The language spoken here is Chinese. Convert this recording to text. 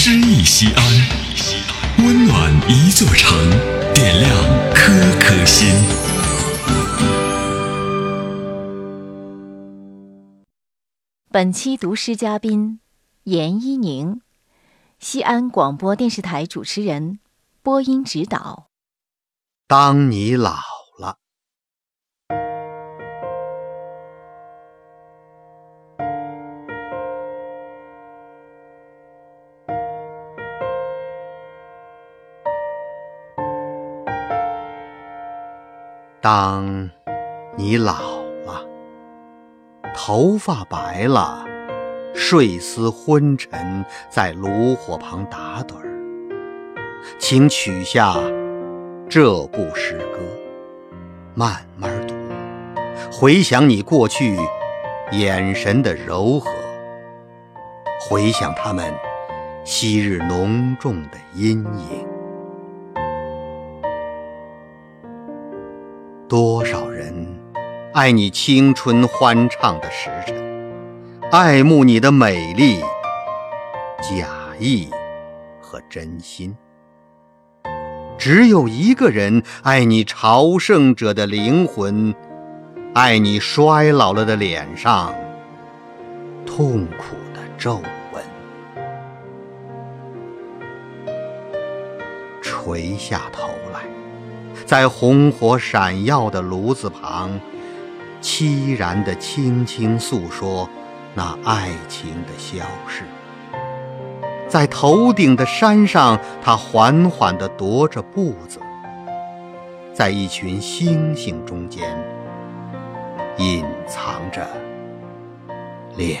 诗意西安，温暖一座城，点亮颗颗心。本期读诗嘉宾严一宁，西安广播电视台主持人，播音指导。当你老当你老了，头发白了，睡思昏沉，在炉火旁打盹儿，请取下这部诗歌，慢慢读，回想你过去眼神的柔和，回想他们昔日浓重的阴影。多少人爱你青春欢畅的时辰，爱慕你的美丽、假意和真心。只有一个人爱你朝圣者的灵魂，爱你衰老了的脸上痛苦的皱纹。垂下头，在红火闪耀的炉子旁，凄然地轻轻诉说那爱情的消逝。在头顶的山上，他缓缓地踱着步子，在一群星星中间隐藏着脸